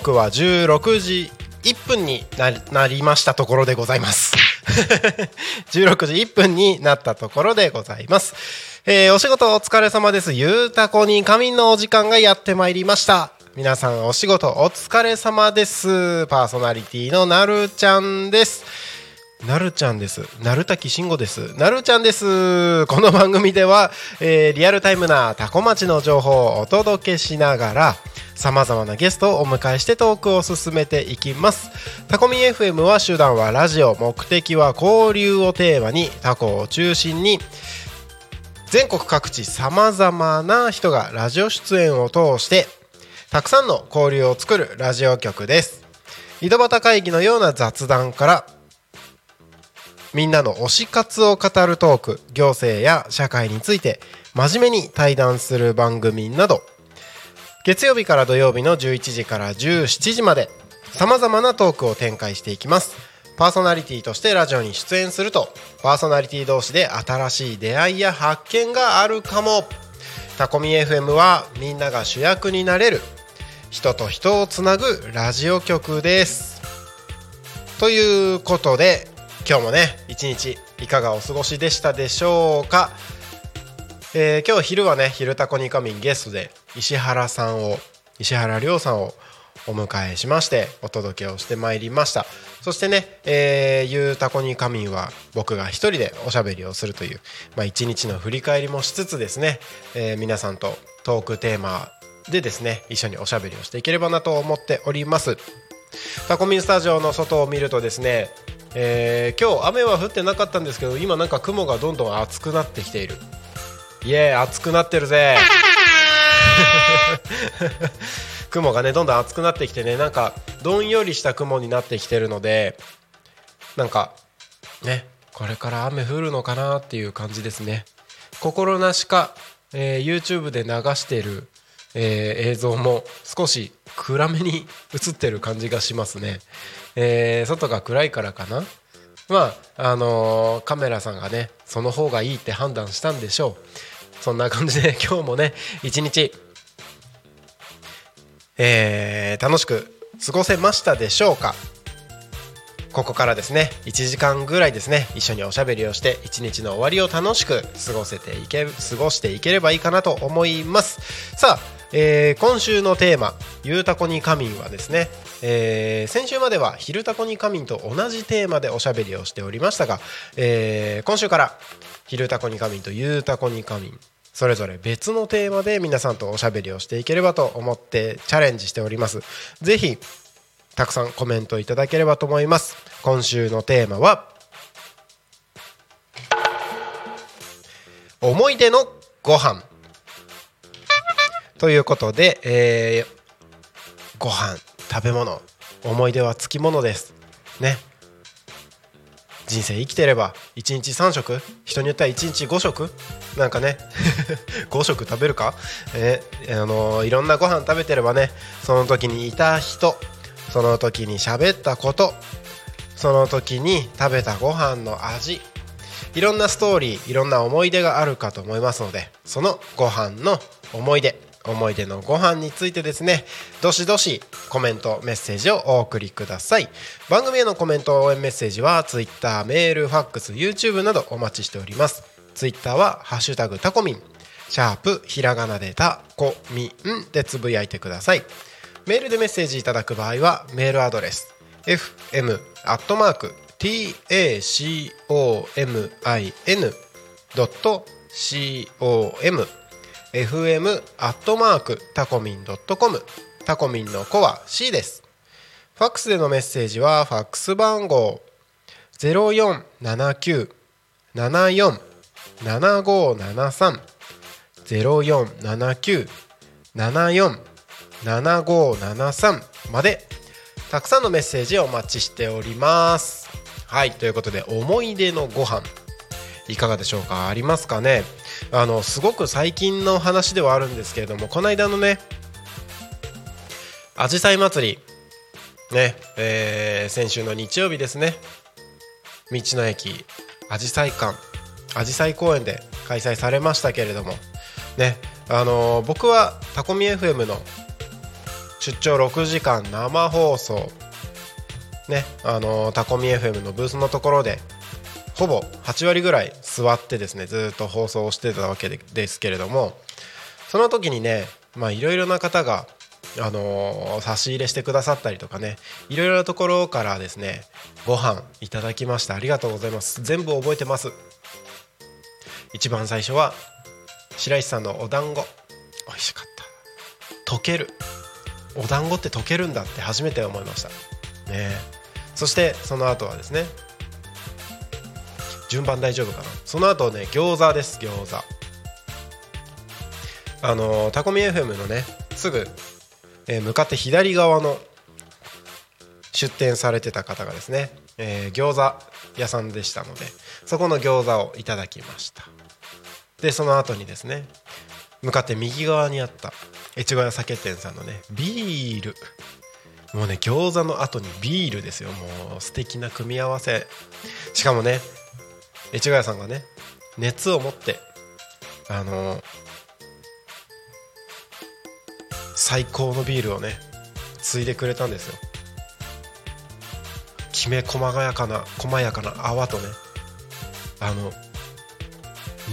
刻は16時1分になりなりましたところでございます。16時1分になったところでございます、えーお仕事お疲れ様です。ゆうたこに仮眠のお時間がやってまいりました。皆さんお仕事お疲れ様です。パーソナリティのなるちゃんです。なるちゃんです。なるたきしんごです。なるちゃんです。この番組では、えーリアルタイムなタコ町の情報をお届けしながら、さまざまなゲストをお迎えしてトークを進めていきます。タコミ FM は手段はラジオ、目的は交流をテーマに、タコを中心に、全国各地さまざまな人がラジオ出演を通して、たくさんの交流を作るラジオ局です。井戸端会議のような雑談から、みんなの推し活を語るトーク行政や社会について真面目に対談する番組など。月曜日から土曜日の11時から17時までさまざまなトークを展開していきます。パーソナリティとしてラジオに出演するとパーソナリティ同士で新しい出会いや発見があるかも。タコミ FM はみんなが主役になれる人と人をつなぐラジオ局です。ということで今日もね一日いかがお過ごしでしたでしょうか、えー今日昼はね「昼タコに仮眠」ゲストで石原さんを石原亮さんをお迎えしましてお届けをしてまいりました。そしてね「えー、ゆうたこに仮眠」は僕が一人でおしゃべりをするという、まあ、一日の振り返りもしつつですね、えー皆さんとトークテーマでですね一緒におしゃべりをしていければなと思っております。タコミンスタジオの外を見るとですね、えー今日雨は降ってなかったんですけど今なんか雲がどんどん厚くなってきている。イエーイ厚くなってるぜ。雲がねどんどん厚くなってきてねなんかどんよりした雲になってきてるのでなんかねこれから雨降るのかなっていう感じですね。心なしか、えー YouTube で流している、えー映像も少し暗めに映ってる感じがしますね、えー外が暗いからかな。まああのーカメラさんがねその方がいいって判断したんでしょう。そんな感じで 今日もね一日えー楽しく過ごせましたでしょうか。ここからですね1時間ぐらいですね一緒におしゃべりをして一日の終わりを楽しく過ごせていけ過ごしていければいいかなと思います。さあ、えー今週のテーマ「ゆうたこに仮眠」はですね、えー先週までは「昼たこに仮眠」と同じテーマでおしゃべりをしておりましたが、えー今週から「昼たこに仮眠」と「ゆうたこに仮眠」それぞれ別のテーマで皆さんとおしゃべりをしていければと思ってチャレンジしております。ぜひたくさんコメントいただければと思います。今週のテーマは思い出のご飯。ということで、えーご飯食べ物思い出はつきものです。ね。人生生きてれば1日3食人によっては1日5食なんかね。5食食べるか、えーあのーいろんなご飯食べてればね。その時にいた人その時に喋ったことその時に食べたご飯の味いろんなストーリーいろんな思い出があるかと思いますのでそのご飯の思い出。思い出のご飯についてですね。どしどしコメントメッセージをお送りください。番組へのコメント応援メッセージは Twitter メールファックス YouTube などお待ちしております。Twitter は「ハッシュタグタコミン」シャープひらがなでタコミンでつぶやいてください。メールでメッセージいただく場合はメールアドレス fm tacomin.com fm アットマークタコミン .com タコミンの子は C です。ファックスでのメッセージはファックス番号0479747573 0479747573までたくさんのメッセージをお待ちしております。はいということで思い出のご飯いかがでしょうか？ありますかね？あのすごく最近の話ではあるんですけれどもこの間のねあじさい祭りね、えー、先週の日曜日ですね道の駅あじさい館あじさい公園で開催されましたけれどもねあのー、僕はタコミ FM の出張6時間生放送ねあのー、タコミ FM のブースのところでほぼ8割ぐらい座ってですねずっと放送をしてたわけですけれどもその時にねいろいろな方があのー、差し入れしてくださったりとかねいろいろなところからですねご飯いただきました。ありがとうございます。全部覚えてます。一番最初は白石さんのお団子。美味しかった。溶ける。お団子って溶けるんだって初めて思いました。ね。そしてその後はですね順番大丈夫かな？その後ね餃子です餃子。あのタコミ FM のねすぐ、えー、向かって左側の出店されてた方がですね、えー、餃子屋さんでしたのでそこの餃子をいただきました。でその後にですね向かって右側にあった越後屋酒店さんのねビール。もうね餃子の後にビールですよ。もう素敵な組み合わせ。しかもね越後屋さんがね熱を持ってあのー、最高のビールをね継いでくれたんですよ。きめ細やかな細やかな泡とねあの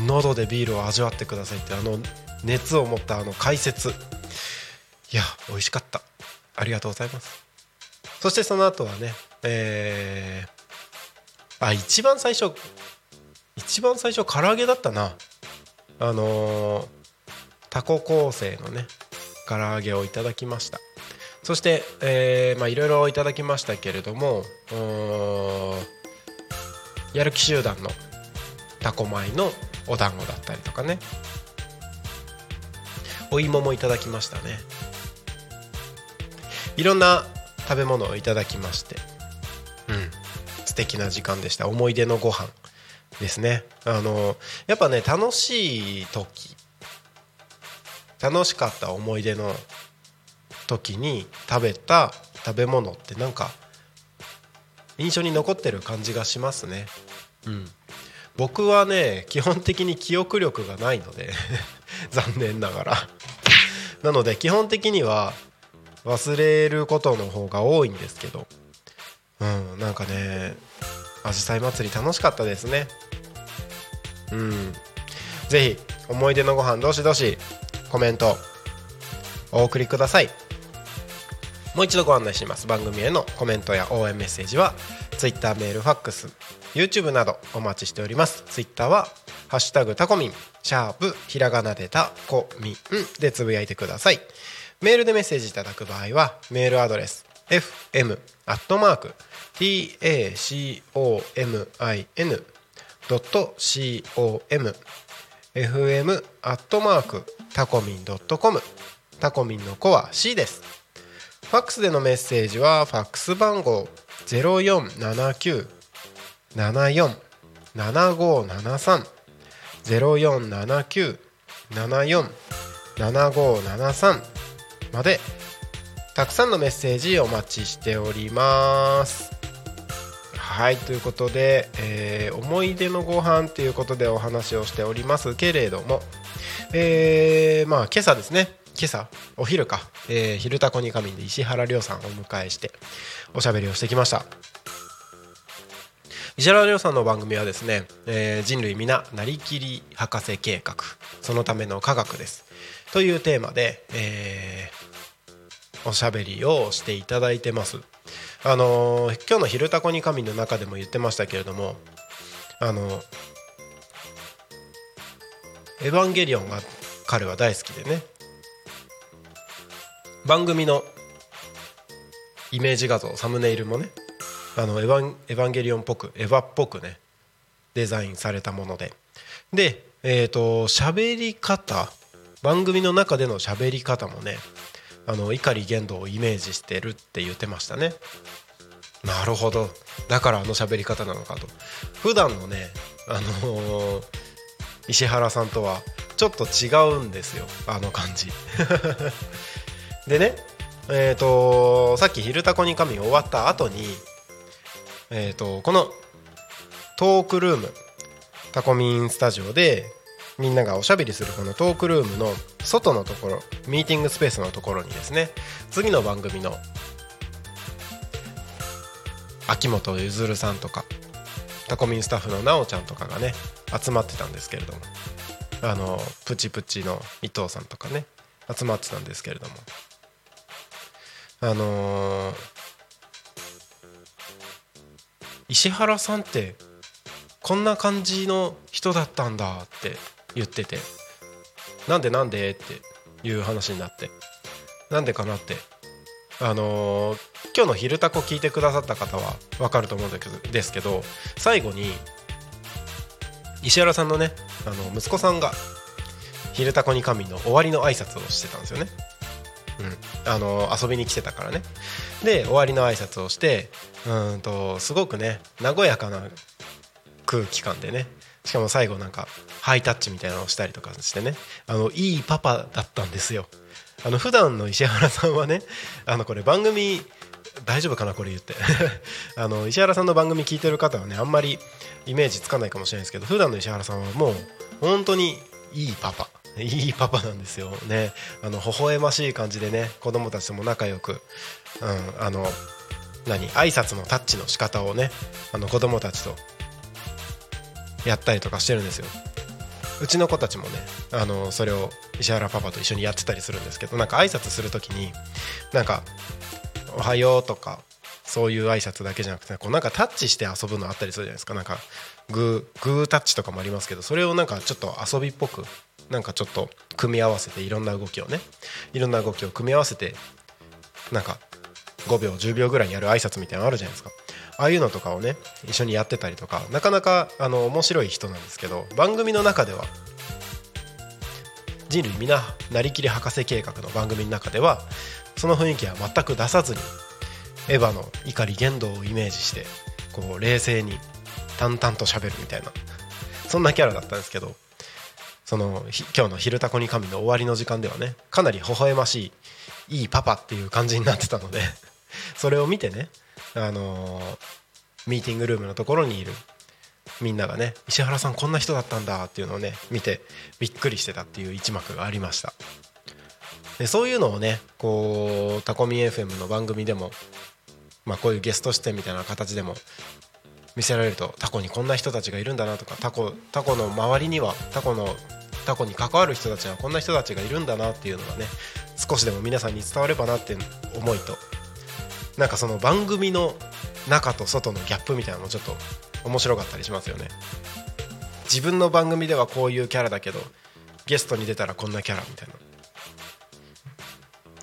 喉でビールを味わってくださいってあの熱を持ったあの解説。いや美味しかった。ありがとうございます。そしてその後はねえー、あ一番最初一番最初唐揚げだったな。あのー、タコ構成のね唐揚げをいただきました。そしてえー、まあいろいろいただきましたけれどもやる気集団のタコ米のお団子だったりとかね。お芋もいただきましたね。いろんな食べ物をいただきましてうん素敵な時間でした。思い出のご飯。ですね。あのやっぱね楽しい時楽しかった思い出の時に食べた食べ物ってなんか印象に残ってる感じがしますね。うん。僕はね基本的に記憶力がないので 残念ながら。なので基本的には忘れることの方が多いんですけど。うんなんかねあじさい祭り楽しかったですね。うん。ぜひ思い出のご飯どしどしコメントお送りください。もう一度ご案内します。番組へのコメントや応援メッセージは Twitter メールファックス YouTube などお待ちしております。Twitter は「ハッシュタグタコミン」シャープひらがなでタコミンでつぶやいてください。メールでメッセージいただく場合はメールアドレス fm アットマーク tacomin .com fm アットマークタコミン .com タコミンの子は C です。ファックスでのメッセージはファックス番号0479747573 0479747573まで。たくさんのメッセージお待ちしております。はいということで、えー、思い出のご飯ということでお話をしておりますけれども、えー、まあ今朝ですね今朝お昼か、えー、昼タコに仮眠で石原亮さんをお迎えしておしゃべりをしてきました。石原亮さんの番組はですね、えー、人類皆なりきり博士計画そのための科学です。というテーマで、えー、おしゃべりをしていただいてます。あの今日の「昼タコに神」の中でも言ってましたけれどもあのエヴァンゲリオンが彼は大好きでね番組のイメージ画像サムネイルもねあのエヴァンエヴァンゲリオンっぽくエヴァっぽくねデザインされたもので。でえっ、と喋り方番組の中での喋り方もねあの碇玄道をイメージしてるって言ってましたね。なるほど。だからあの喋り方なのかと。普段のねあのー石原さんとはちょっと違うんですよ。あの感じ。でねえっ、とさっき「昼タコに神」終わった後にえっ、とこのトークルームタコミンスタジオでみんながおしゃべりするこのトークルームの外のところミーティングスペースのところにですね次の番組の秋元ゆずるさんとかタコミンスタッフのなおちゃんとかがね集まってたんですけれどもあのプチプチの伊藤さんとかね集まってたんですけれどもあのー石原さんってこんな感じの人だったんだって言っててなんでなんでっていう話になってなんでかなってあのー今日の「昼タコ」聞いてくださった方は分かると思うんだけどですけど最後に石原さんのねあの息子さんが「昼タコに神」の終わりの挨拶をしてたんですよね。うん、あの遊びに来てたからねで終わりの挨拶をしてうんとすごくね和やかな空気感でねしかも最後なんかハイタッチみたいなのをしたりとかしてね。あのいいパパだったんですよ。あの普段の石原さんはねあのこれ番組大丈夫かなこれ言って。あの石原さんの番組聞いてる方はねあんまりイメージつかないかもしれないですけど普段の石原さんはもう本当にいいパパ。いいパパなんですよ。ね。あの微笑ましい感じでね子供たちとも仲良く、うん、あの何挨拶のタッチの仕方をねあの子供たちとやったりとかしてるんですよ。うちの子たちもねあのそれを石原パパと一緒にやってたりするんですけどなんか挨拶する時になんか「おはよう」とかそういう挨拶だけじゃなくてこうなんかタッチして遊ぶのあったりするじゃないですか。なんかグーグータッチとかもありますけどそれをなんかちょっと遊びっぽくなんかちょっと組み合わせていろんな動きをねいろんな動きを組み合わせてなんか5秒10秒ぐらいやる挨拶みたいなのあるじゃないですか。ああいうのとかをね一緒にやってたりとかなかなかあの面白い人なんですけど番組の中では人類皆なりきり博士計画の番組の中ではその雰囲気は全く出さずにエヴァの怒り言動をイメージしてこう冷静に淡々と喋るみたいなそんなキャラだったんですけどその今日の「昼タコに神」の終わりの時間ではねかなり微笑ましいいいパパっていう感じになってたのでそれを見てねあのミーティングルームのところにいるみんながね石原さんこんな人だったんだっていうのをね見てびっくりしてたっていう一幕がありました。でそういうのをねこうタコミ FM の番組でもまあこういうゲスト出演みたいな形でも見せられるとタコにこんな人たちがいるんだなとかタコタコの周りにはタコのタコに関わる人たちはこんな人たちがいるんだなっていうのがね少しでも皆さんに伝わればなって思いとなんかその番組の中と外のギャップみたいなのもちょっと面白かったりしますよね。自分の番組ではこういうキャラだけどゲストに出たらこんなキャラみたいな。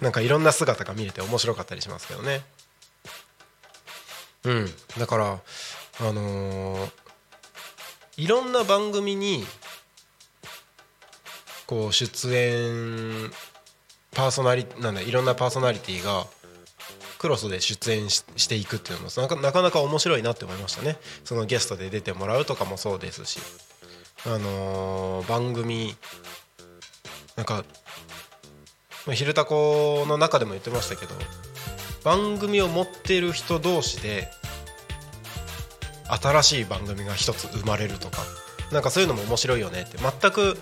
なんかいろんな姿が見れて面白かったりしますけどね。うん。だからあのーいろんな番組にこう出演パーソナリなんだいろんなパーソナリティがクロスで出演していくっていうのもなかなかなか面白いなって思いましたね。そのゲストで出てもらうとかもそうですし。あのー番組なんかまあ「昼タコ」の中でも言ってましたけど番組を持ってる人同士で新しい番組が一つ生まれるとかなんかそういうのも面白いよねって。全く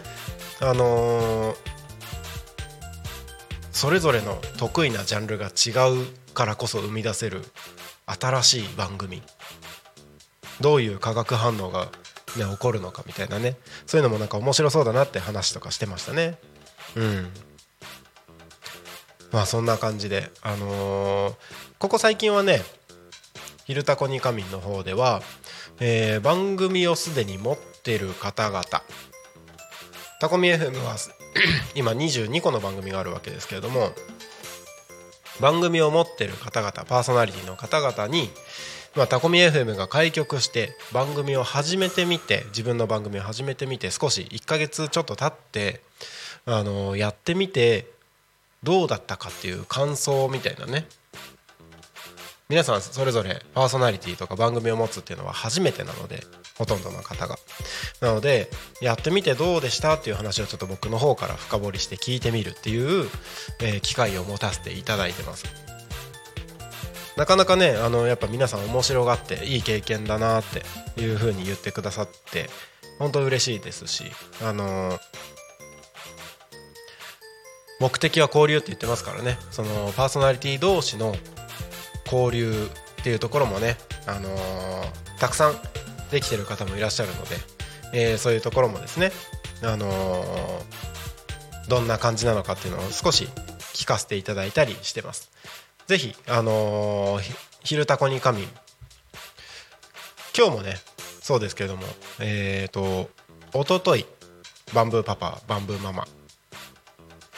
あのーそれぞれの得意なジャンルが違うからこそ生み出せる新しい番組。どういう化学反応が、ね、起こるのかみたいなね。そういうのもなんか面白そうだなって話とかしてましたね。うん。まあそんな感じであのーここ最近はね「昼タコに仮眠」の方では、えー番組をすでに持ってる方々。タコミ FM は 今22個の番組があるわけですけれども番組を持ってる方々パーソナリティの方々に、まあ、タコミ FM が開局して番組を始めてみて自分の番組を始めてみて少し1ヶ月ちょっと経ってあのやってみてどうだったかっていう感想みたいなね皆さんそれぞれパーソナリティとか番組を持つっていうのは初めてなのでほとんどの方が。なのでやってみてどうでしたっていう話をちょっと僕の方から深掘りして聞いてみるっていう、えー機会を持たせていただいてます。なかなかねあのやっぱ皆さん面白がっていい経験だなっていう風に言ってくださって本当嬉しいですしあのー目的は交流って言ってますからね。そのパーソナリティ同士の交流っていうところもね、あのーたくさんできてる方もいらっしゃるので、えーそういうところもですね、あのーどんな感じなのかっていうのを少し聞かせていただいたりしてます。ぜひ、あのひ昼タコに仮眠今日もねそうですけれどもえっ、と一昨日バンブーパパバンブーママ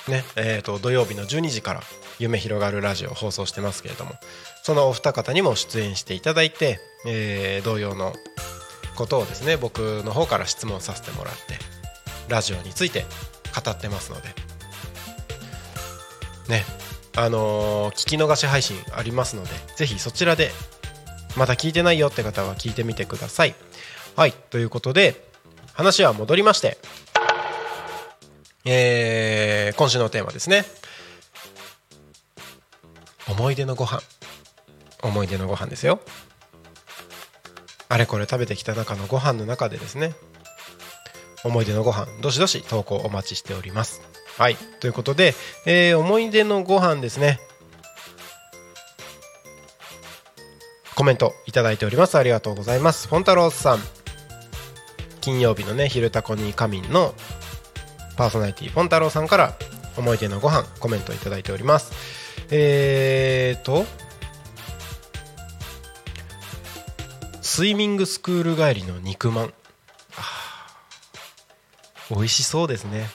ねえー、と土曜日の12時から「夢広がるラジオ」放送してますけれどもそのお二方にも出演していただいて、えー同様のことをですね僕の方から質問させてもらってラジオについて語ってますので。ねあのー聞き逃し配信ありますのでぜひそちらでまだ聞いてないよって方は聞いてみてください。はいということで話は戻りましてえー今週のテーマですね。思い出のご飯。思い出のご飯ですよ。あれこれ食べてきた中のご飯の中でですね。思い出のご飯どしどし投稿お待ちしております。はい。ということで、えー思い出のご飯ですね。コメントいただいております。ありがとうございます。フォンタロースさん。金曜日のね「昼タコに仮眠」のパーソナリティフォンタローさんから思い出のご飯コメントいただいております。えーとスイミングスクール帰りの肉まん。美味しそうですね。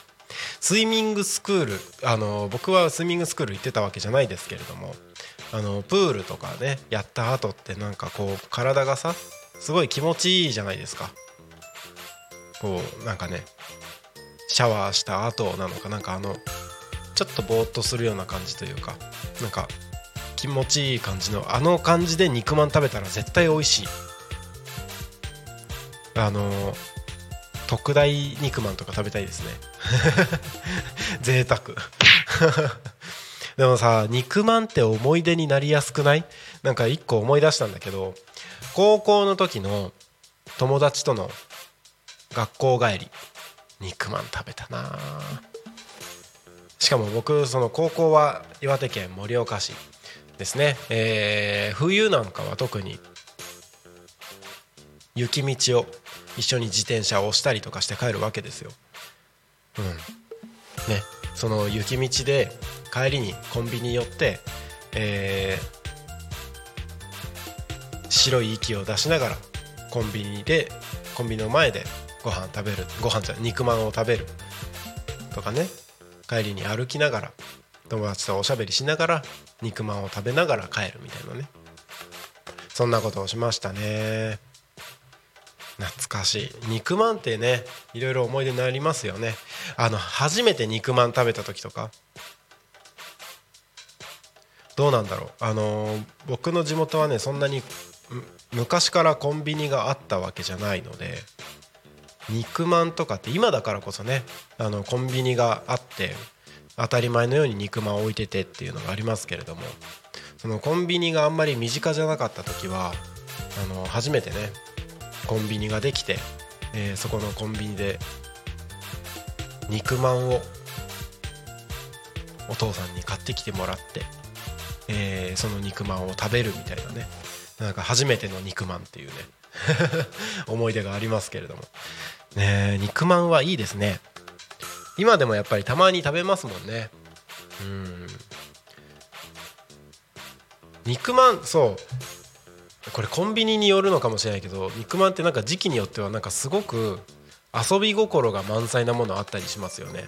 スイミングスクールあの僕はスイミングスクール行ってたわけじゃないですけれどもあのプールとかねやった後ってなんかこう体がさすごい気持ちいいじゃないですか。こうなんかねシャワーした後なのかなんかあのちょっとぼーっとするような感じというかなんか気持ちいい感じのあの感じで肉まん食べたら絶対美味しい。あの特大肉まんとか食べたいですね。贅沢。でもさ肉まんって思い出になりやすくない？なんか一個思い出したんだけど高校の時の友達との学校帰り肉まん食べたな。しかも僕その高校は岩手県盛岡市ですね、えー冬なんかは特に雪道を一緒に自転車を押したりとかして帰るわけですよ。うん。ね、その雪道で帰りにコンビニ寄って、えー白い息を出しながらコンビニでコンビニの前でご飯食べるご飯じゃ肉まんを食べる。とかね。帰りに歩きながら友達とおしゃべりしながら肉まんを食べながら帰るみたいなね。そんなことをしましたね。懐かしい。肉まんってねいろいろ思い出になりますよね。あの初めて肉まん食べた時とか。どうなんだろう。あの僕の地元はねそんなに昔からコンビニがあったわけじゃないので肉まんとかって今だからこそねあのコンビニがあって当たり前のように肉まん置いててっていうのがありますけれどもそのコンビニがあんまり身近じゃなかった時はあの初めてねコンビニができて、えーそこのコンビニで肉まんをお父さんに買ってきてもらって、えーその肉まんを食べるみたいなね。なんか初めての肉まんっていうね 思い出がありますけれども。ね肉まんはいいですね。今でもやっぱりたまに食べますもんね。うん。肉まんそう。これコンビニによるのかもしれないけど肉まんってなんか時期によってはなんかすごく遊び心が満載なものあったりしますよね。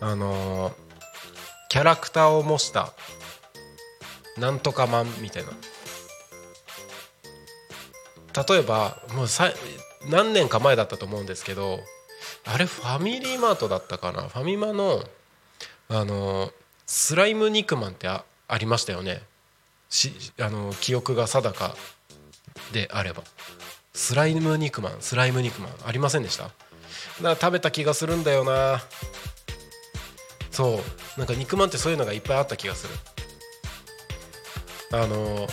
あのーキャラクターを模したなんとかまんみたいな。例えばもうさ何年か前だったと思うんですけどあれファミリーマートだったかな？ファミマのあのスライム肉まんってありましたよね。しあの記憶が定かであれば。スライム肉まんスライム肉まんありませんでした？だ食べた気がするんだよな。そう。なんか肉まんってそういうのがいっぱいあった気がする。あの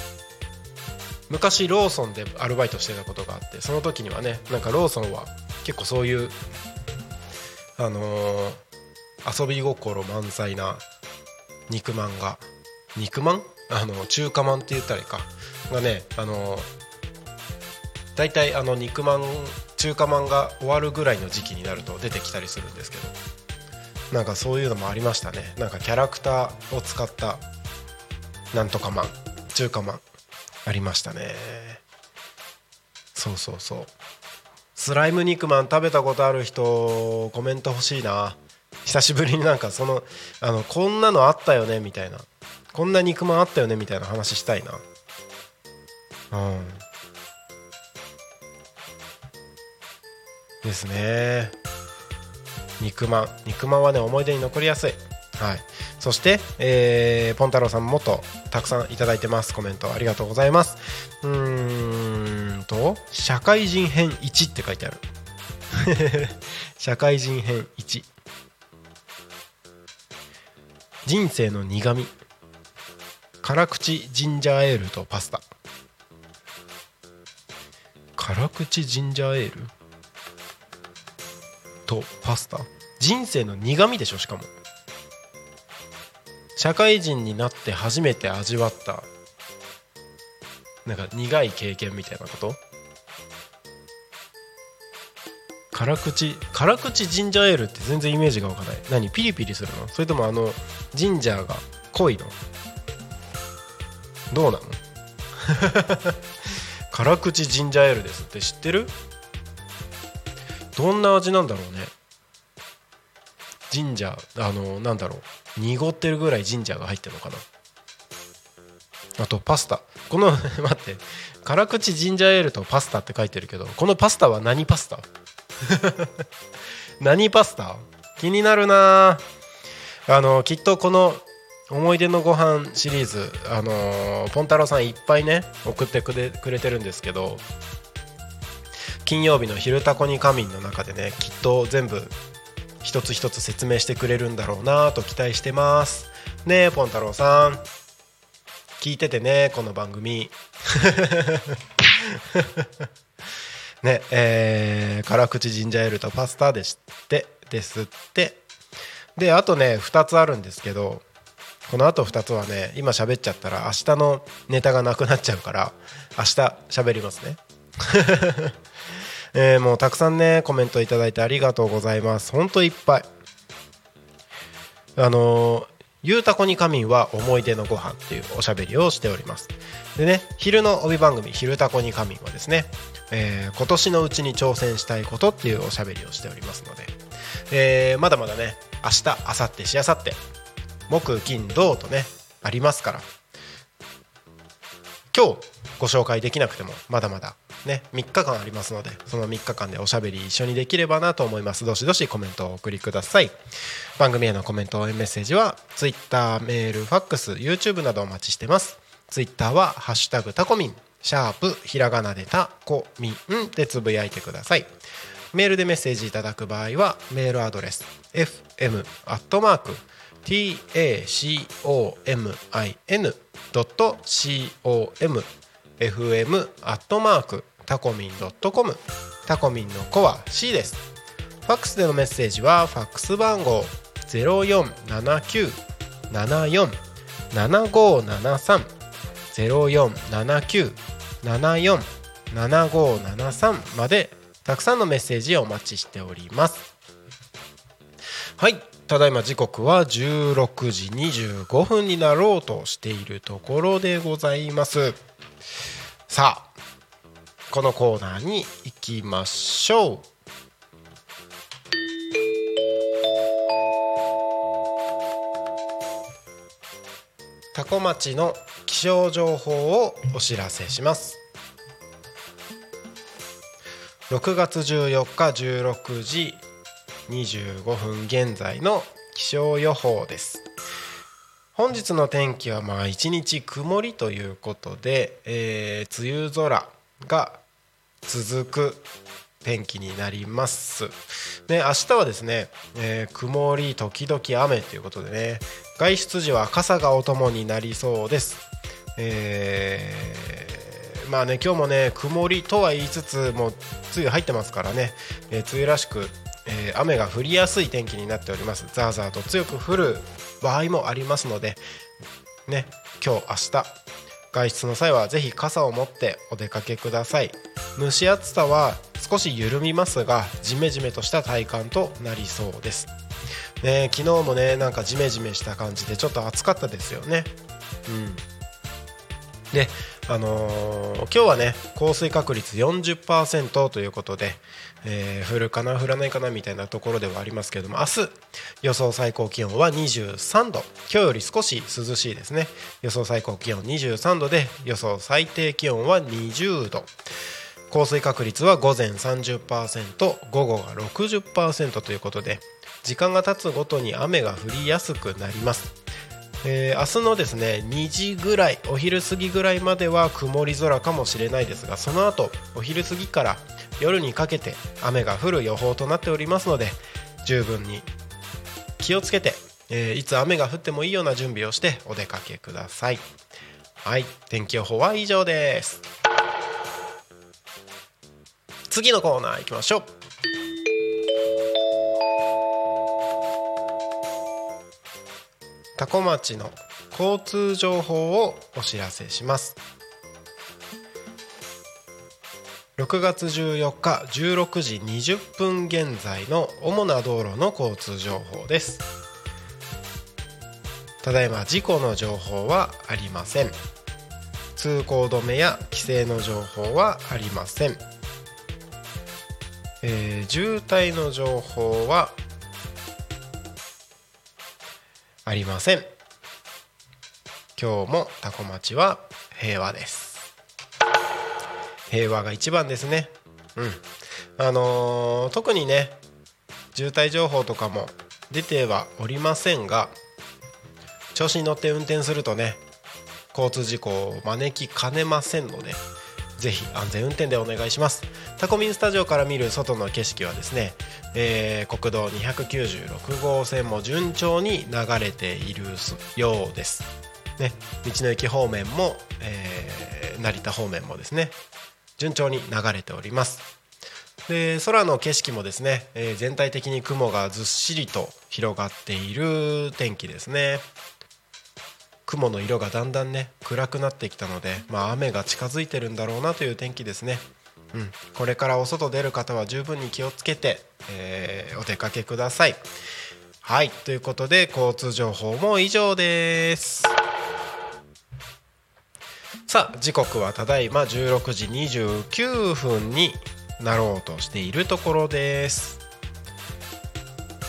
昔ローソンでアルバイトしてたことがあってその時にはねなんかローソンは結構そういうあのー遊び心満載な肉まんが肉まんあの中華まんって言ったらいいか。がねあの大体あの肉まん中華まんが終わるぐらいの時期になると出てきたりするんですけど。なんかそういうのもありましたね。なんかキャラクターを使ったなんとかまん中華まんありましたね。そうそうそう。スライム肉まん食べたことある人コメント欲しいな。久しぶりになんかそのあのこんなのあったよねみたいな。こんな肉まんあったよねみたいな話したいな。うん。ですね。肉まん。肉まんはね思い出に残りやすい。はい。そして、えーポン太郎さんもっとたくさんいただいてます。コメントありがとうございます。うーんと社会人編1って書いてある。社会人編1人生の苦味。辛口ジンジャーエールとパスタ。辛口ジンジャーエール？とパスタ。人生の苦味でしょしかも。社会人になって初めて味わったなんか苦い経験みたいなこと？辛口辛口ジンジャーエールって全然イメージがわかない。何？ピリピリするの？それともあのジンジャーが濃いの？どうなの？辛口ジンジャーエールですって知ってる？どんな味なんだろうね？ジンジャーあのなんだろう？濁ってるぐらいジンジャーが入ってるのかな？あとパスタ。この 待って。辛口ジンジャーエールとパスタって書いてるけどこのパスタは何パスタ？何パスタ？気になるなあのきっとこの思い出のご飯シリーズあのポンタロウさんいっぱいね送ってくれくれてるんですけど金曜日の「昼タコに仮眠」の中でねきっと全部一つ一つ説明してくれるんだろうなと期待してます。ねえポン太郎さん。聞いててねこの番組。ねえー辛口ジンジャーエールとパスタでしてですって。であとね2つあるんですけどこのあと2つはね今喋っちゃったら明日のネタがなくなっちゃうから明日喋りますね。えーもうたくさんねコメントいただいてありがとうございます。ほんといっぱい。あのーゆうたこに仮眠は思い出のご飯っていうおしゃべりをしております。でね昼の帯番組「昼たこに仮眠」はですね、えー今年のうちに挑戦したいことっていうおしゃべりをしておりますので、えーまだまだね明日明後日しあさって木金土とねありますから。今日ご紹介できなくてもまだまだね3日間ありますのでその3日間でおしゃべり一緒にできればなと思います。どしどしコメントをお送りください。番組へのコメント応援メッセージは Twitter メールファックス YouTube などお待ちしてます。Twitter は「ハッシュタグタコミン」シャープひらがなでタコミンでつぶやいてください。メールでメッセージいただく場合はメールアドレス fm アットマーク tacomin.com fm アットマークタコミン .com タコミンの子は C です。ファックスでのメッセージはファックス番号0479747573 0479747573までたくさんのメッセージをお待ちしております。はい。ただいま時刻は16時25分になろうとしているところでございます。さあこのコーナーに行きましょう。多古町の気象情報をお知らせします。6月14日16時25分現在の気象予報です。本日の天気はまあ一日曇りということで、えー、梅雨空が続く天気になります。で明日はですね、えー、曇り時々雨ということでね外出時は傘がお供になりそうです。えー、まあね今日もね曇りとは言いつつもう梅雨入ってますからね、えー、梅雨らしく、えー、雨が降りやすい天気になっております。ザーザーと強く降る場合もありますのでね今日明日外出の際はぜひ傘を持ってお出かけください。蒸し暑さは少し緩みますがジメジメとした体感となりそうです。ね昨日もねなんかジメジメした感じでちょっと暑かったですよね。うん。であのー、今日はね降水確率40%ということで、えー、降るかな降らないかなみたいなところではありますけれども明日予想最高気温は23度。今日より少し涼しいですね。予想最高気温23度で予想最低気温は20度。降水確率は午前30%午後が60%ということで時間が経つごとに雨が降りやすくなります。えー、明日のですね2時ぐらいお昼過ぎぐらいまでは曇り空かもしれないですがその後お昼過ぎから夜にかけて雨が降る予報となっておりますので十分に気をつけて、えー、いつ雨が降ってもいいような準備をしてお出かけください。はい天気予報は以上です。次のコーナー行きましょう。多古町の交通情報をお知らせします。6月14日16時20分現在の主な道路の交通情報です。ただいま事故の情報はありません。通行止めや規制の情報はありません、えー、渋滞の情報はありません。今日もタコ町は平和です。平和が一番ですね。うん。あのー、特にね渋滞情報とかも出てはおりませんが調子に乗って運転するとね交通事故を招きかねませんのでぜひ安全運転でお願いします。タコミンスタジオから見る外の景色はですね、えー、国道296号線も順調に流れているようです。ね、道の駅方面も、えー、成田方面もですね順調に流れております。で空の景色もですね、えー、全体的に雲がずっしりと広がっている天気ですね。雲の色がだんだんね暗くなってきたので、まあ、雨が近づいてるんだろうなという天気ですね。うん、これからお外出る方は十分に気をつけて、えー、お出かけください。はいということで交通情報も以上です。さあ時刻はただいま16時29分になろうとしているところです。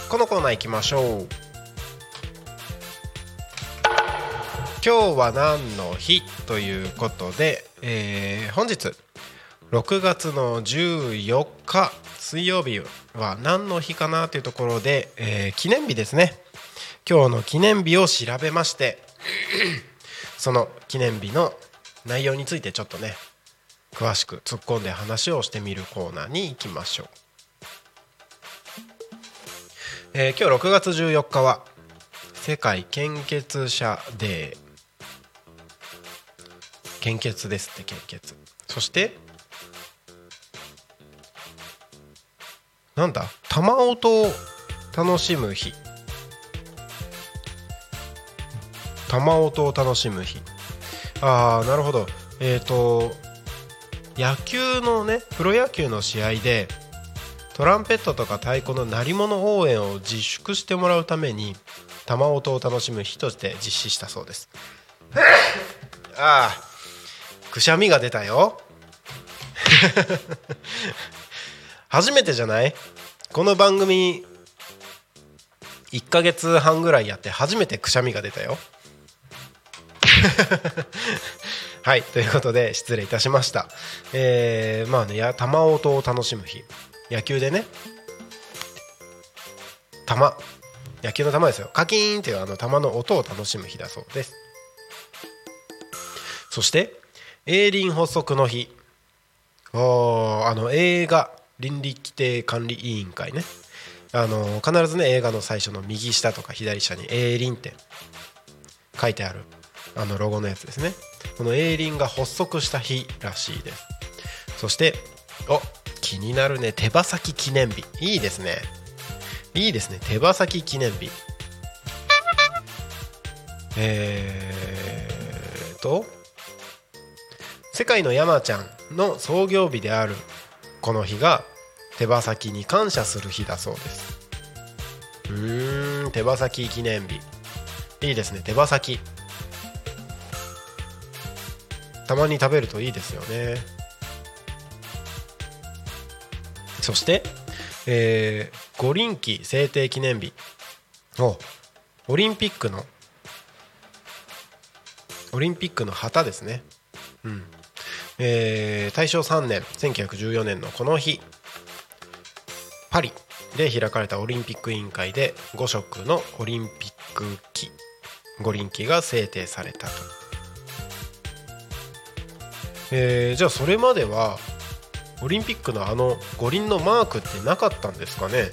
このコーナー行きましょう。今日は何の日ということで、えー、本日6月の14日水曜日は何の日かなというところで、えー、記念日ですね。今日の記念日を調べまして その記念日の内容についてちょっとね詳しく突っ込んで話をしてみるコーナーに行きましょう、えー、今日6月14日は世界献血者デー。献血ですって献血。そしてなんだ？玉音を楽しむ日。玉音を楽しむ日。ああなるほど。えっ、ー、と野球のねプロ野球の試合でトランペットとか太鼓の鳴り物応援を自粛してもらうために玉音を楽しむ日として実施したそうです。ああくしゃみが出たよ。初めてじゃない？この番組1ヶ月半ぐらいやって初めてくしゃみが出たよ。はいということで失礼いたしました。えー、まあねや玉音を楽しむ日。野球でね。球野球の球ですよ。カキーンっていうあの球の音を楽しむ日だそうです。そして営林発足の日。あの映画倫理規定管理委員会ね。あの必ずね映画の最初の右下とか左下に「営林」って書いてあるあのロゴのやつですね。この営林が発足した日らしいです。そしてお気になるね。手羽先記念日。いいですね。いいですね。手羽先記念日。えーと世界の山ちゃんの創業日であるこの日が手羽先に感謝する日だそうです。うーん手羽先記念日。いいですね手羽先。たまに食べるといいですよね。そして、えー、五輪旗制定記念日。おオリンピックのオリンピックの旗ですね。うん。えー大正3年1914年のこの日パリで開かれたオリンピック委員会で5色のオリンピック旗五輪旗が制定されたと、えーじゃあそれまではオリンピックのあの五輪のマークってなかったんですかね？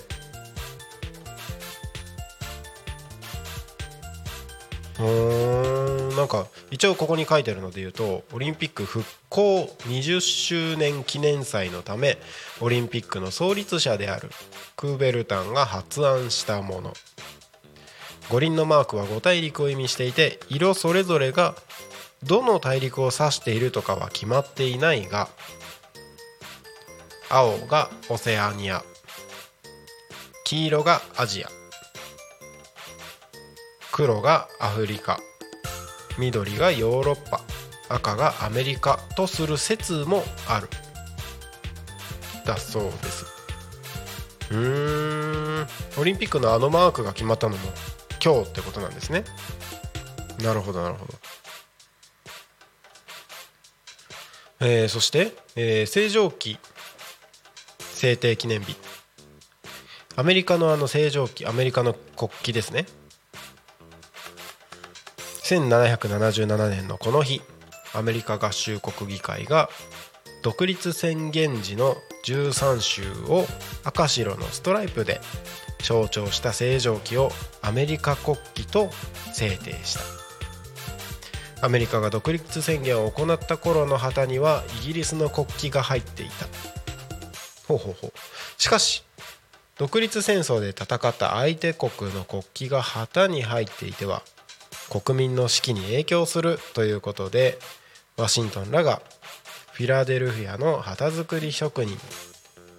うん。なんか一応ここに書いてあるので言うとオリンピック復興20周年記念祭のためオリンピックの創立者であるクーベルタンが発案したもの。五輪のマークは5大陸を意味していて色それぞれがどの大陸を指しているとかは決まっていないが青がオセアニア黄色がアジア黒がアフリカ。緑がヨーロッパ赤がアメリカとする説もある。だそうです。うーん。オリンピックのあのマークが決まったのも今日ってことなんですね。なるほどなるほど。えーそして、えー星条旗制定記念日。アメリカのあの星条旗アメリカの国旗ですね。1777年のこの日アメリカ合衆国議会が独立宣言時の13州を赤白のストライプで象徴した星条旗をアメリカ国旗と制定した。アメリカが独立宣言を行った頃の旗にはイギリスの国旗が入っていた。ほうほうほう。しかし独立戦争で戦った相手国の国旗が旗に入っていては国民の士気に影響するということでワシントンらがフィラデルフィアの旗作り職人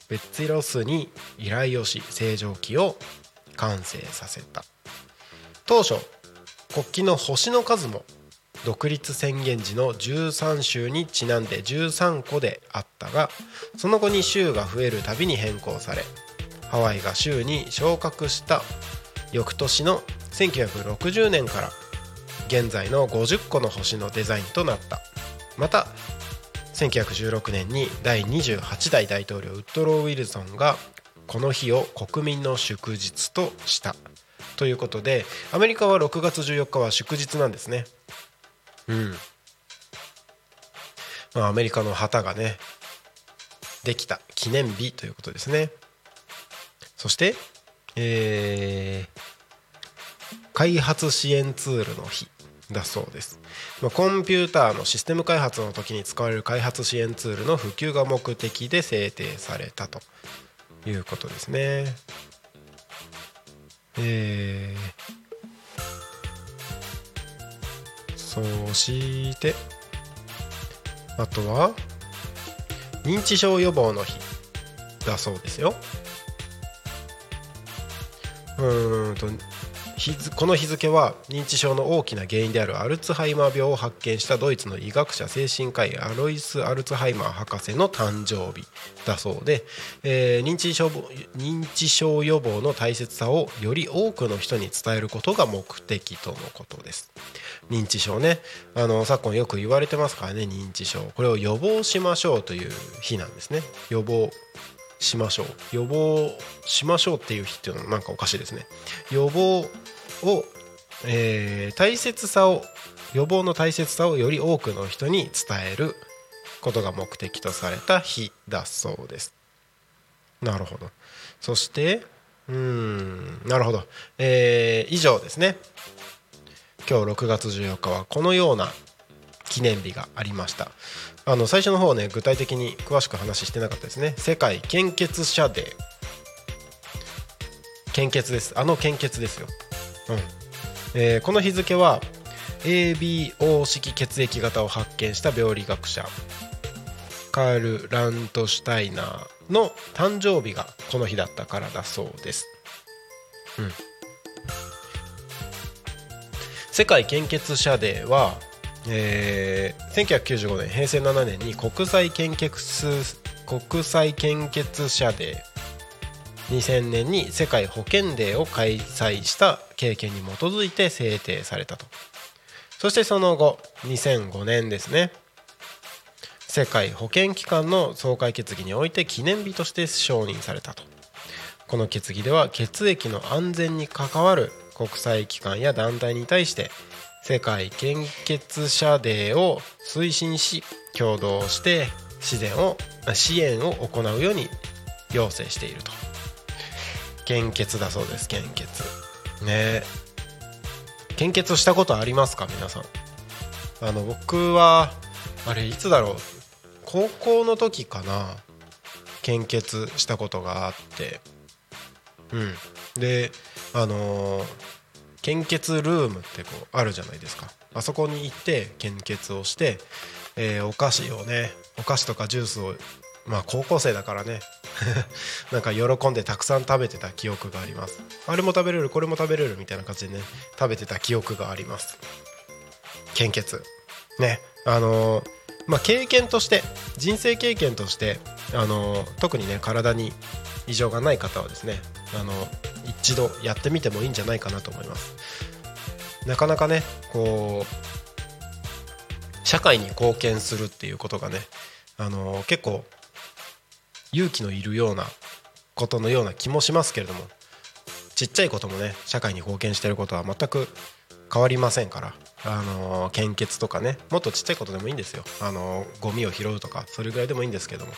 ベッツィロスに依頼をし星条旗を完成させた。当初国旗の星の数も独立宣言時の13州にちなんで13個であったがその後に州が増えるたびに変更されハワイが州に昇格した翌年の1960年から現在の50個の星のデザインとなった。また1916年に第28代大統領ウッドロー・ウィルソンがこの日を国民の祝日とした。ということでアメリカは6月14日は祝日なんですね。うん、まあ、アメリカの旗がねできた記念日ということですね。そして、えー開発支援ツールの日。だそうです、まあ、コンピューターのシステム開発の時に使われる開発支援ツールの普及が目的で制定されたということですね。えーそしてあとは認知症予防の日。だそうですよ。ーんとこの日付は認知症の大きな原因であるアルツハイマー病を発見したドイツの医学者精神科医アロイス・アルツハイマー博士の誕生日だそうで、えー認知症認知症予防の大切さをより多くの人に伝えることが目的とのことです。認知症ね。あの昨今よく言われてますからね認知症。これを予防しましょうという日なんですね。予防しましょう。予防しましょうっていう日っていうのもなんかおかしいですね。予防を、えー大切さを予防の大切さをより多くの人に伝えることが目的とされた日だそうです。なるほど。そしてうーんなるほど、えー以上ですね。今日6月14日はこのような記念日がありました。あの最初の方ね具体的に詳しく話してなかったですね。世界献血者デー。献血です。あの献血ですよ、うん。えーこの日付は ABO 式血液型を発見した病理学者カール・ラントシュタイナーの誕生日がこの日だったからだそうです、うん、世界献血者デーは、えー1995年平成7年に国際献血国際献血者デー2000年に世界保健デーを開催した経験に基づいて制定されたと。そしてその後2005年ですね。世界保健機関の総会決議において記念日として承認されたと。この決議では血液の安全に関わる国際機関や団体に対して世界献血者デーを推進し共同して自然を支援を行うように要請していると。献血だそうです献血。ね。献血したことありますか皆さん？あの僕はあれいつだろう？高校の時かな。献血したことがあって。うん。であのー献血ルームってこうあるじゃないですか。あそこに行って献血をして、えーお菓子をねお菓子とかジュースをまあ高校生だからね なんか喜んでたくさん食べてた記憶があります。あれも食べれるこれも食べれるみたいな感じでね食べてた記憶があります。献血。ね。あのーまあ経験として人生経験としてあのー特にね体に異常がない方はですねあの一度やってみてもいいんじゃないかなと思います。なかなかねこう社会に貢献するっていうことがねあの結構勇気のいるようなことのような気もしますけれどもちっちゃいこともね社会に貢献してることは全く変わりませんからあの献血とかねもっとちっちゃいことでもいいんですよ。あのゴミを拾うとかそれぐらいでもいいんですけども。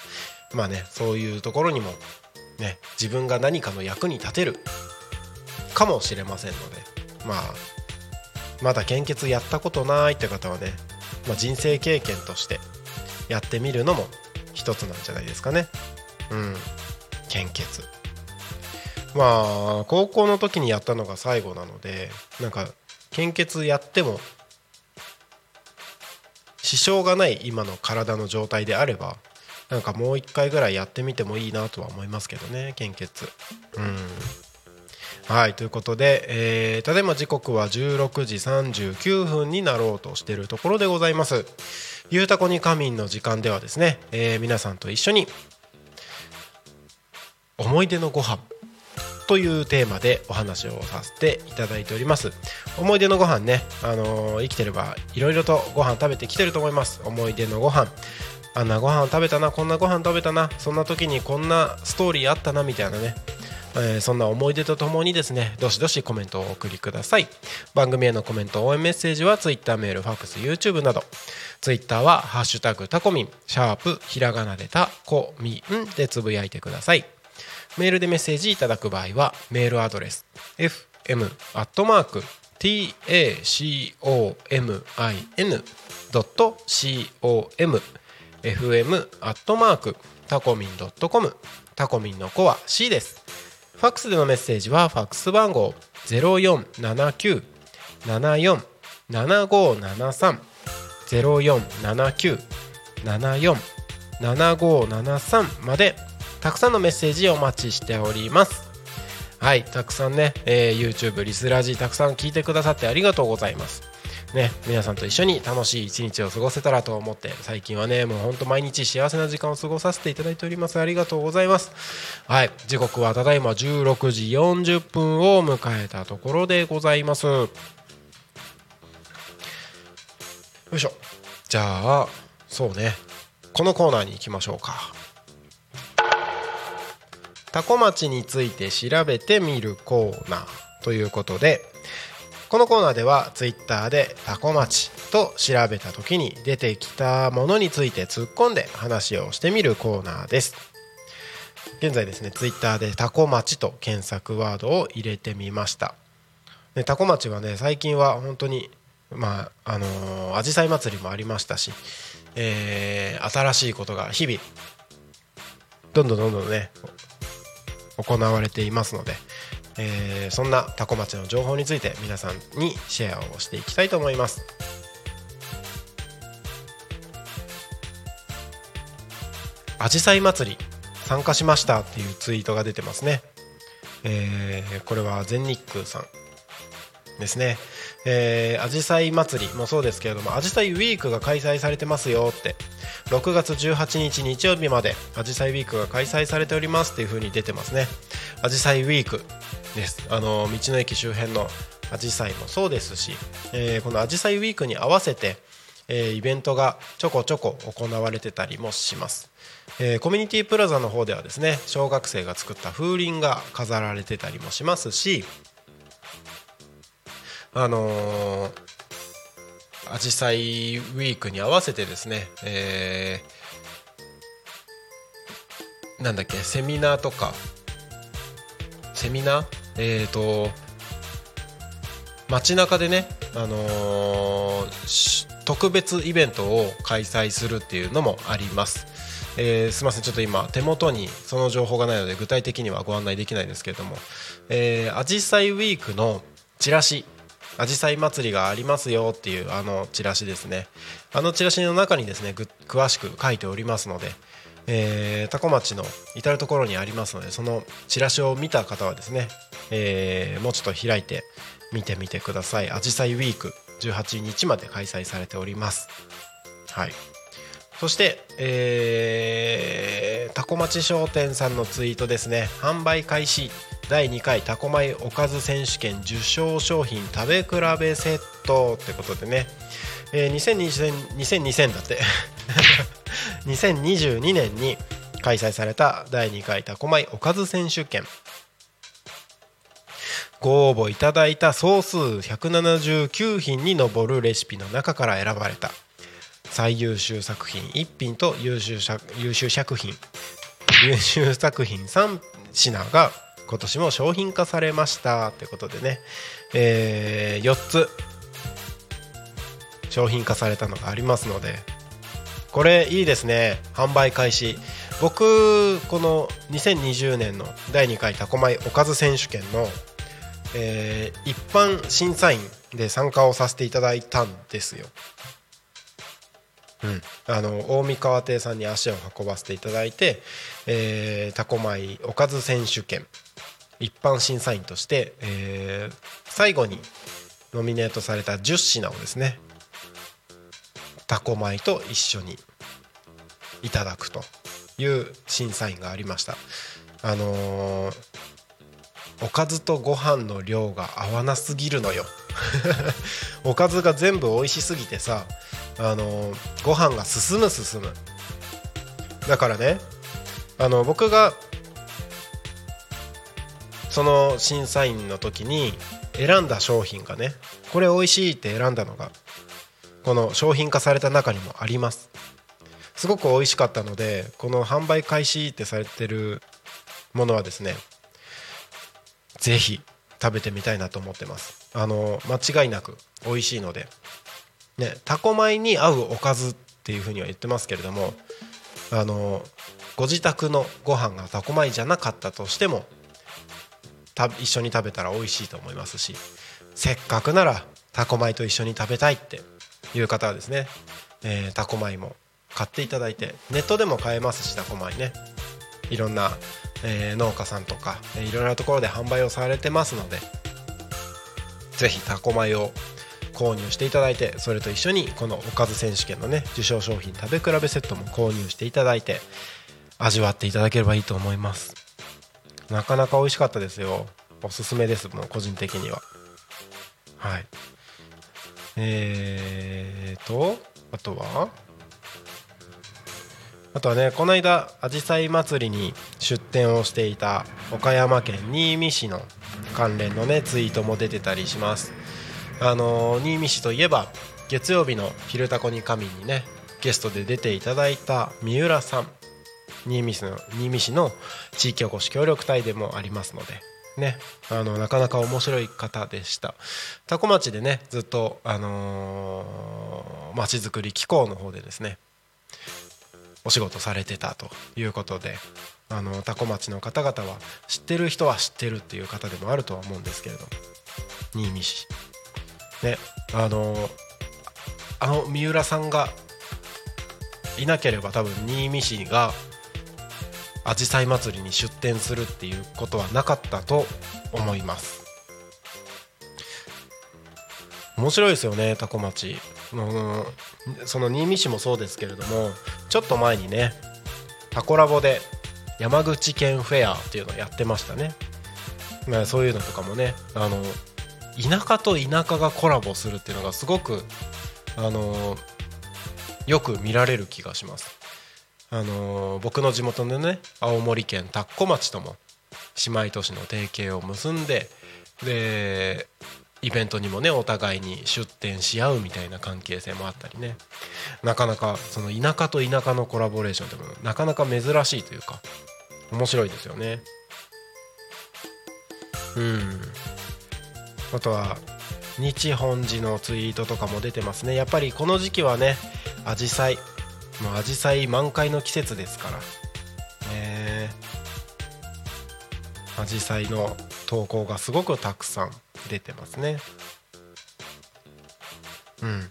まあねそういうところにもね自分が何かの役に立てるかもしれませんのでまあまだ献血やったことないって方はね、まあ、人生経験としてやってみるのも一つなんじゃないですかね。うん。献血。まあ高校の時にやったのが最後なのでなんか献血やっても支障がない今の体の状態であればなんかもう一回ぐらいやってみてもいいなとは思いますけどね献血。うん。はいということで、えーただいま時刻は16時39分になろうとしているところでございます。ゆうたこに仮眠の時間ではですね、えー皆さんと一緒に思い出のご飯。というテーマでお話をさせていただいております。思い出のご飯ね、あのー生きてればいろいろとご飯食べてきてると思います。思い出のご飯。あんなご飯食べたな。こんなご飯食べたな。そんな時にこんなストーリーあったなみたいなね。えーそんな思い出とともにですね。どしどしコメントをお送りください。番組へのコメント応援メッセージは Twitter メールファックス YouTube など。Twitter は「ハッシュタグタコミン」シャープひらがなでタコミンでつぶやいてください。メールでメッセージいただく場合はメールアドレス fm.tacomin.com fm アットマークタコミンドットコムタコミンの子は C です。ファックスでのメッセージはファックス番号0479747573 0479747573までたくさんのメッセージお待ちしております。はいたくさんね、えー YouTube リスラジたくさん聞いてくださってありがとうございます。ね、皆さんと一緒に楽しい一日を過ごせたらと思って最近はねもうほんと毎日幸せな時間を過ごさせていただいております。ありがとうございます。はい時刻はただいま16時40分を迎えたところでございます。よいしょ。じゃあそうね。このコーナーに行きましょうか。タコ町について調べてみるコーナーということでこのコーナーではツイッターでタコ町と調べた時に出てきたものについて突っ込んで話をしてみるコーナーです。現在ですねツイッターでタコ町と検索ワードを入れてみました。でタコ町はね最近は本当にまああのー、紫陽花祭りもありましたし、えー新しいことが日々どんどんどんどんね行われていますので、えーそんなタコ町の情報について皆さんにシェアをしていきたいと思います。アジサイ祭り参加しましたっていうツイートが出てますね、えーこれは全日空さん。ですね。えー、アジサイ祭りもそうですけれどもアジサイウィークが開催されてますよって。6月18日日曜日までアジサイウィークが開催されておりますっていう風に出てますね。アジサイウィークです。あの道の駅周辺のアジサイもそうですし、えーこのアジサイウィークに合わせて、えーイベントがちょこちょこ行われてたりもします、えーコミュニティプラザの方ではですね小学生が作った風鈴が飾られてたりもしますしあのーアジサイウィークに合わせてですね、えーなんだっけセミナーとかセミナー？えっ、と街中でね、あのー特別イベントを開催するっていうのもあります。えーすみませんちょっと今手元にその情報がないので具体的にはご案内できないんですけれども、えー、アジサイウィークのチラシアジサイ祭りがありますよっていうあのチラシですね。あのチラシの中にですね詳しく書いておりますので、えー、タコ町の至る所にありますのでそのチラシを見た方はですね、えーもうちょっと開いて見てみてください。アジサイウィーク18日まで開催されております。はい。そして、えー、タコ町商店さんのツイートですね。販売開始。第2回タコ米おかず選手権受賞商品食べ比べセットってことでね、えー、2020 2020だって。2022年に開催された第2回タコ米おかず選手権。ご応募いただいた総数179品に上るレシピの中から選ばれた。最優秀作品1品と優秀作優秀作品優秀作品3品が今年も商品化されましたってことでね、え4つ商品化されたのがありますので。これいいですね。販売開始。僕この2020年の第2回タコ米おかず選手権の、えー一般審査員で参加をさせていただいたんですよ。うん、あの大三川亭さんに足を運ばせていただいて、えー、タコ米おかず選手権。一般審査員として、えー最後にノミネートされた10品をですねタコ米と一緒にいただくという審査員がありました。あのーおかずとご飯の量が合わなすぎるのよ。おかずが全部美味しすぎてさあのご飯が進む進む。だからねあの僕がその審査員の時に選んだ商品がねこれ美味しいって選んだのがこの商品化された中にもあります。すごく美味しかったのでこの販売開始ってされてるものはですねぜひ食べてみたいなと思ってます。あの間違いなく美味しいので。ね、タコ米に合うおかずっていうふうには言ってますけれどもあのご自宅のご飯がタコ米じゃなかったとしても一緒に食べたら美味しいと思いますしせっかくならタコ米と一緒に食べたいっていう方はですね、えータコ米も買っていただいてネットでも買えますしタコ米ね。いろんなえー農家さんとか、えーいろいろなところで販売をされてますのでぜひタコ米を購入していただいてそれと一緒にこのおかず選手権のね受賞商品食べ比べセットも購入していただいて味わっていただければいいと思います。なかなか美味しかったですよ。おすすめですもう個人的には。はい。えーとあとは？あとはねこの間あじさい祭りに出店をしていた岡山県新見市の関連のねツイートも出てたりします。あのー新見市といえば月曜日の「昼タコに神」にねゲストで出ていただいた三浦さん。新見市の新見市の地域おこし協力隊でもありますのでねあのなかなか面白い方でした。多古町でねずっとあのーまちづくり機構の方でですねお仕事されてたということであの多古町の方々は知ってる人は知ってるっていう方でもあるとは思うんですけれど新見市。ねあのあの三浦さんがいなければ多分新見市があじさい祭りに出店するっていうことはなかったと思います。面白いですよね多古町。うんその新見市もそうですけれどもちょっと前にねタコラボで山口県フェアっていうのをやってましたね、まあ、そういうのとかもねあの田舎と田舎がコラボするっていうのがすごくあのよく見られる気がします。あの僕の地元のね青森県田子町とも姉妹都市の提携を結んででイベントにもねお互いに出店し合うみたいな関係性もあったりね。なかなかその田舎と田舎のコラボレーションってもなかなか珍しいというか面白いですよね。うん。あとは日本寺のツイートとかも出てますね。やっぱりこの時期はねアジサイもうアジサイ満開の季節ですから。ねアジサイの投稿がすごくたくさん出てますね。うん。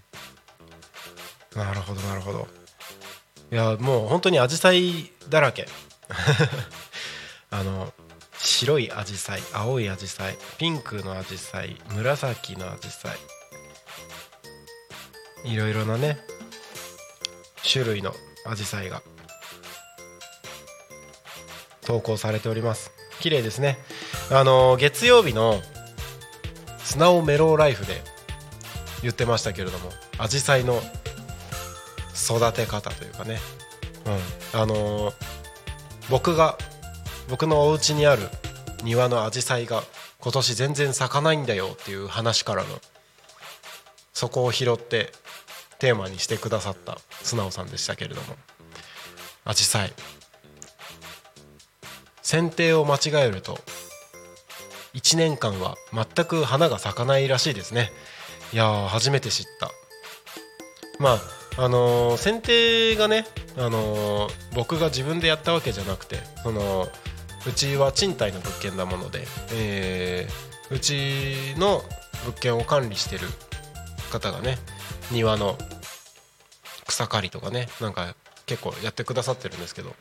なるほどなるほど。いやもう本当にアジサイだらけ。あの白いアジサイ青いアジサイピンクのアジサイ紫のアジサイいろいろなね種類のアジサイが。投稿されております。綺麗ですね。あの月曜日のスナオメローライフで言ってましたけれどもアジサイの育て方というかね、うん、あの僕が僕のお家にある庭のアジサイが今年全然咲かないんだよっていう話からのそこを拾ってテーマにしてくださった素直さんでしたけれども。アジサイ。剪定を間違えると1年間は全く花が咲かないらしいですね。いや初めて知った。まああのー剪定がね、あのー僕が自分でやったわけじゃなくてそのうちは賃貸の物件なもので、えーうちの物件を管理してる方がね庭の草刈りとかねなんか結構やってくださってるんですけど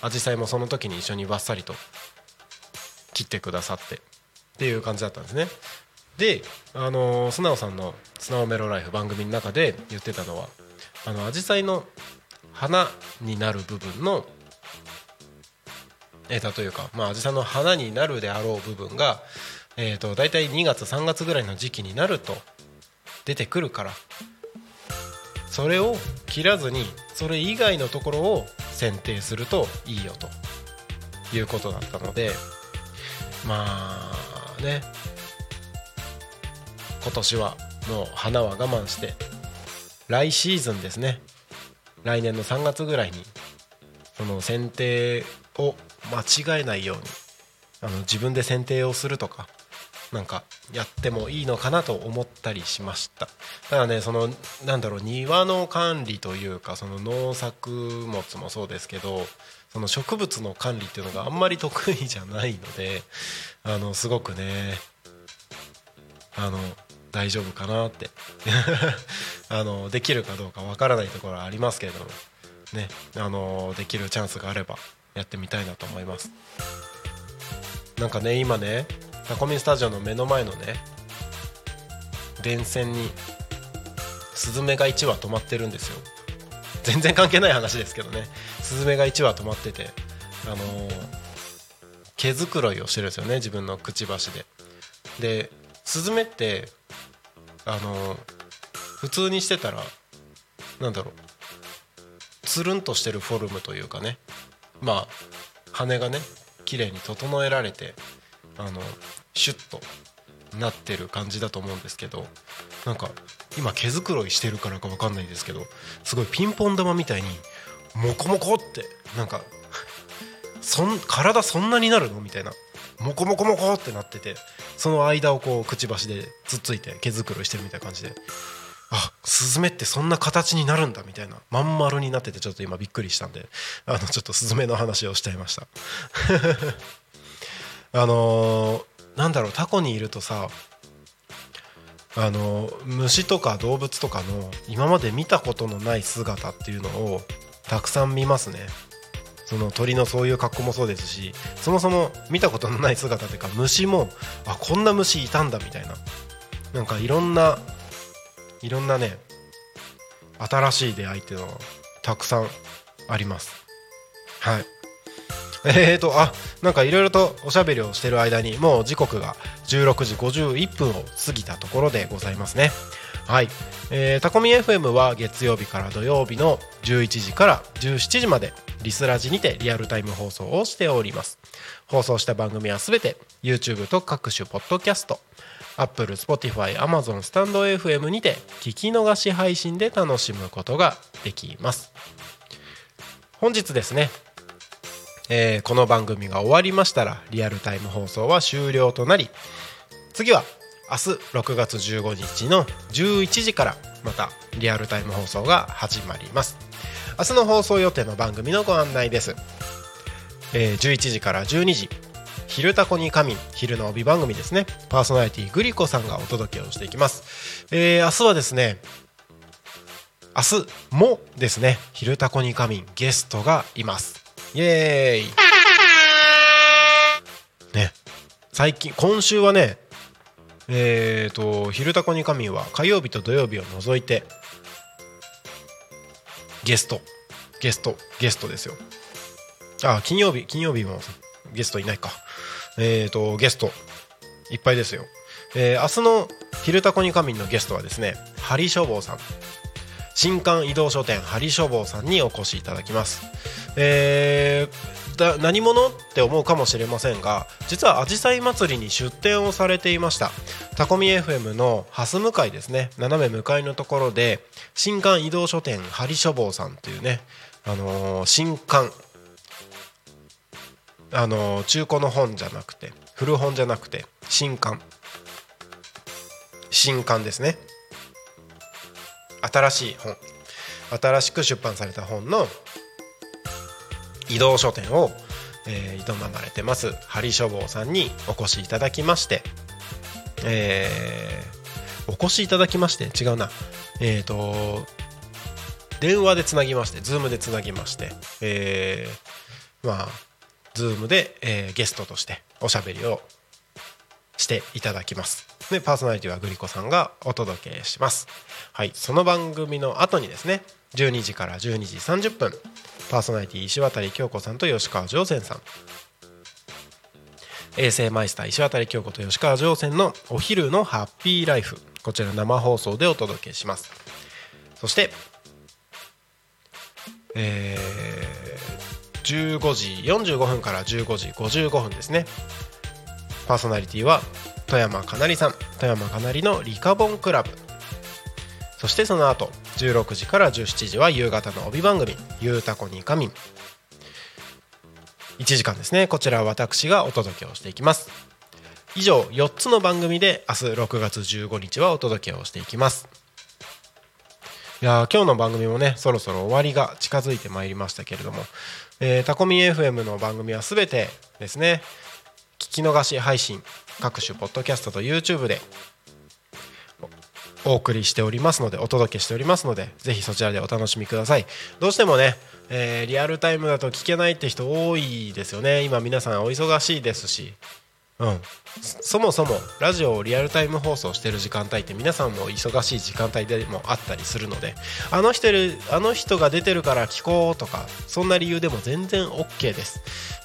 アジサイもその時に一緒にバッサリと切ってくださってっていう感じだったんですね。であのー素直さんの「素直メロライフ」番組の中で言ってたのはあのアジサイの花になる部分の枝というか、まあ、アジサイの花になるであろう部分が、えー、と大体2月3月ぐらいの時期になると出てくるからそれを切らずにそれ以外のところを剪定するといいよということだったのでまあね。今年はもう花は我慢して来シーズンですね。来年の3月ぐらいにその剪定を間違えないようにあの自分で剪定をするとかなんかやってもいいのかなと思ったりしました。ただねそのなんだろう庭の管理というかその農作物もそうですけどその植物の管理っていうのがあんまり得意じゃないのであのすごくねあの大丈夫かなって。あのできるかどうかわからないところはありますけれどもねあのできるチャンスがあればやってみたいなと思います。なんかね今ねタコミスタジオの目の前のね電線にスズメが1羽止まってるんですよ。全然関係ない話ですけどね。スズメが1羽止まっててあのー毛づくろいをしてるんですよね自分のくちばしで。でスズメってあのー普通にしてたらなんだろうつるんとしてるフォルムというかね。まあ羽がね綺麗に整えられてあのシュッとなってる感じだと思うんですけどなんか今毛づくろいしてるからか分かんないですけどすごいピンポン玉みたいにモコモコってなんかそん体そんなになるのみたいなモコモコモコってなっててその間をこうくちばしでつっついて毛づくろいしてるみたいな感じであスズメってそんな形になるんだみたいなまん丸になっててちょっと今びっくりしたんであのちょっとスズメの話をしちゃいました。あのーなんだろうタコにいるとさあの虫とか動物とかの今まで見たことのない姿っていうのをたくさん見ますね。その鳥のそういう格好もそうですしそもそも見たことのない姿っていうか虫もあこんな虫いたんだみたいな。なんかいろんないろんなね新しい出会いっていうのはたくさんあります。はい。えーとあなんかいろいろとおしゃべりをしてる間にもう時刻が16時51分を過ぎたところでございますね。はい、えー、タコミ FM は月曜日から土曜日の11時から17時までリスラジにてリアルタイム放送をしております。放送した番組はすべて YouTube と各種ポッドキャスト Apple、Spotify、Amazon、スタンド FM にて聞き逃し配信で楽しむことができます。本日ですねえーこの番組が終わりましたらリアルタイム放送は終了となり次は明日6月15日の11時からまたリアルタイム放送が始まります。明日の放送予定の番組のご案内です、えー11時から12時「昼タコに仮眠」昼の帯番組ですね。パーソナリティグリコさんがお届けをしていきます、えー明日はですね明日もですね「昼タコに仮眠」ゲストがいます。イエーイ。ね。最近今週はねえー、と「昼タコに仮眠」は火曜日と土曜日を除いてゲスト。ゲスト。ゲストですよ。あ金曜日金曜日もゲストいないか。えー、とゲスト。いっぱいですよ、えー明日の「昼タコに仮眠」のゲストはですねハリ消防さん。新刊移動書店ハリ消防さんにお越しいただきます。えーだ何者って思うかもしれませんが実はあじさい祭りに出店をされていました。タコミ FM の蓮向かいですね。斜め向かいのところで新刊移動書店ハリ書房さんというね、あのー新刊あのー中古の本じゃなくて古本じゃなくて新刊新刊ですね。新しい本。新しく出版された本の移動書店を、えー営まれてますハリ書房さんにお越しいただきまして、えーお越しいただきまして違うな。えっ、と電話でつなぎましてズームでつなぎましてえーまあズームで、えーゲストとしておしゃべりをしていただきます。でパーソナリティはグリコさんがお届けします。はい。その番組の後にですね12時から12時30分パーソナリティ石渡京子さんと吉川上泉さん。衛星マイスター石渡京子と吉川上泉のお昼のハッピーライフ。こちら生放送でお届けします。そしてえー15時45分から15時55分ですね。パーソナリティは富山かなりさん。富山かなりのリカボンクラブ。そしてその後16時から17時は夕方の帯番組「ゆうたこにかみん」1時間ですね。こちらは私がお届けをしていきます。以上4つの番組で明日6月15日はお届けをしていきます。いや今日の番組もねそろそろ終わりが近づいてまいりましたけれども、えータコミ FM の番組は全てですね聞き逃し配信各種ポッドキャストと YouTube でお送りしておりますのでお届けしておりますのでぜひそちらでお楽しみください。どうしてもね、えーリアルタイムだと聞けないって人多いですよね。今皆さんお忙しいですし。うん、そもそもラジオをリアルタイム放送してる時間帯って皆さんも忙しい時間帯でもあったりするのであの人あの人が出てるから聞こうとかそんな理由でも全然 OK です。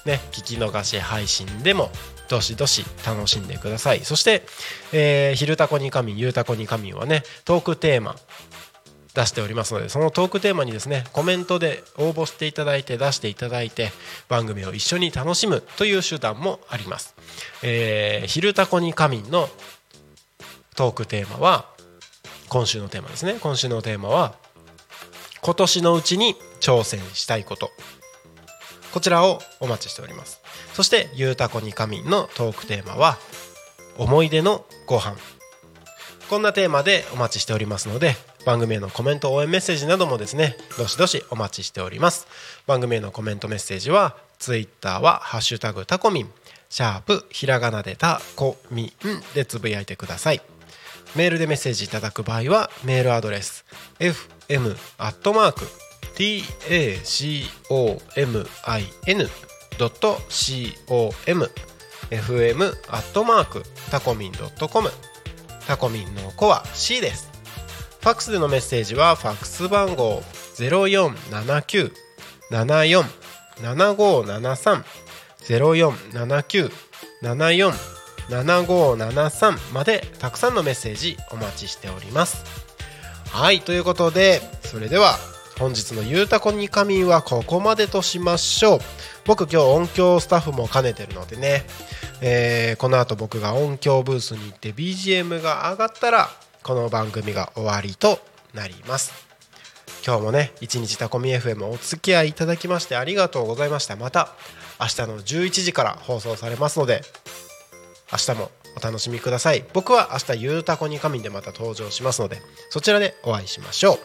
ね、聞き逃し配信でもどしどし楽しんでください。そして「え、昼タコに神ゆうたこに神」はねトークテーマ出しておりますのでそのトークテーマにですねコメントで応募していただいて出していただいて番組を一緒に楽しむという手段もあります「え、昼タコに仮眠」のトークテーマは今週のテーマですね。今週のテーマは今年のうちに挑戦したいこと。こちらをお待ちしております。そして「ゆうたこに仮眠」のトークテーマは思い出のご飯。こんなテーマでお待ちしておりますので番組へのコメント応援メッセージなどもですねどしどしお待ちしております。番組へのコメントメッセージはツイッターはハッシュタグタコミンシャープひらがなでタコミンでつぶやいてください。メールでメッセージいただく場合はメールアドレス fm アットマーク tacomin .comfm アットマークタコミン .com タコミンの子は C です。ファックスでのメッセージはファックス番号0479747573 0479747573までたくさんのメッセージお待ちしております。はいということでそれでは本日の「ゆうたこに仮眠」はここまでとしましょう。僕今日音響スタッフも兼ねてるのでね、えー、この後僕が音響ブースに行って BGM が上がったらこの番組が終わりとなります。今日もね一日タコミ FM お付き合いいただきましてありがとうございました。また明日の11時から放送されますので明日もお楽しみください。僕は明日ゆうたこに神でまた登場しますのでそちらでお会いしましょう。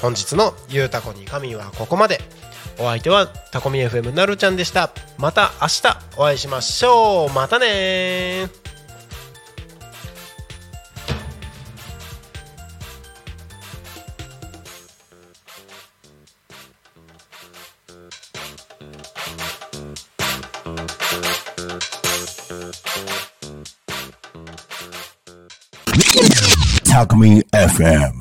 本日のゆうたこに神はここまで。お相手はタコミ FM なるちゃんでした。また明日お会いしましょう。またね Talk Me FM.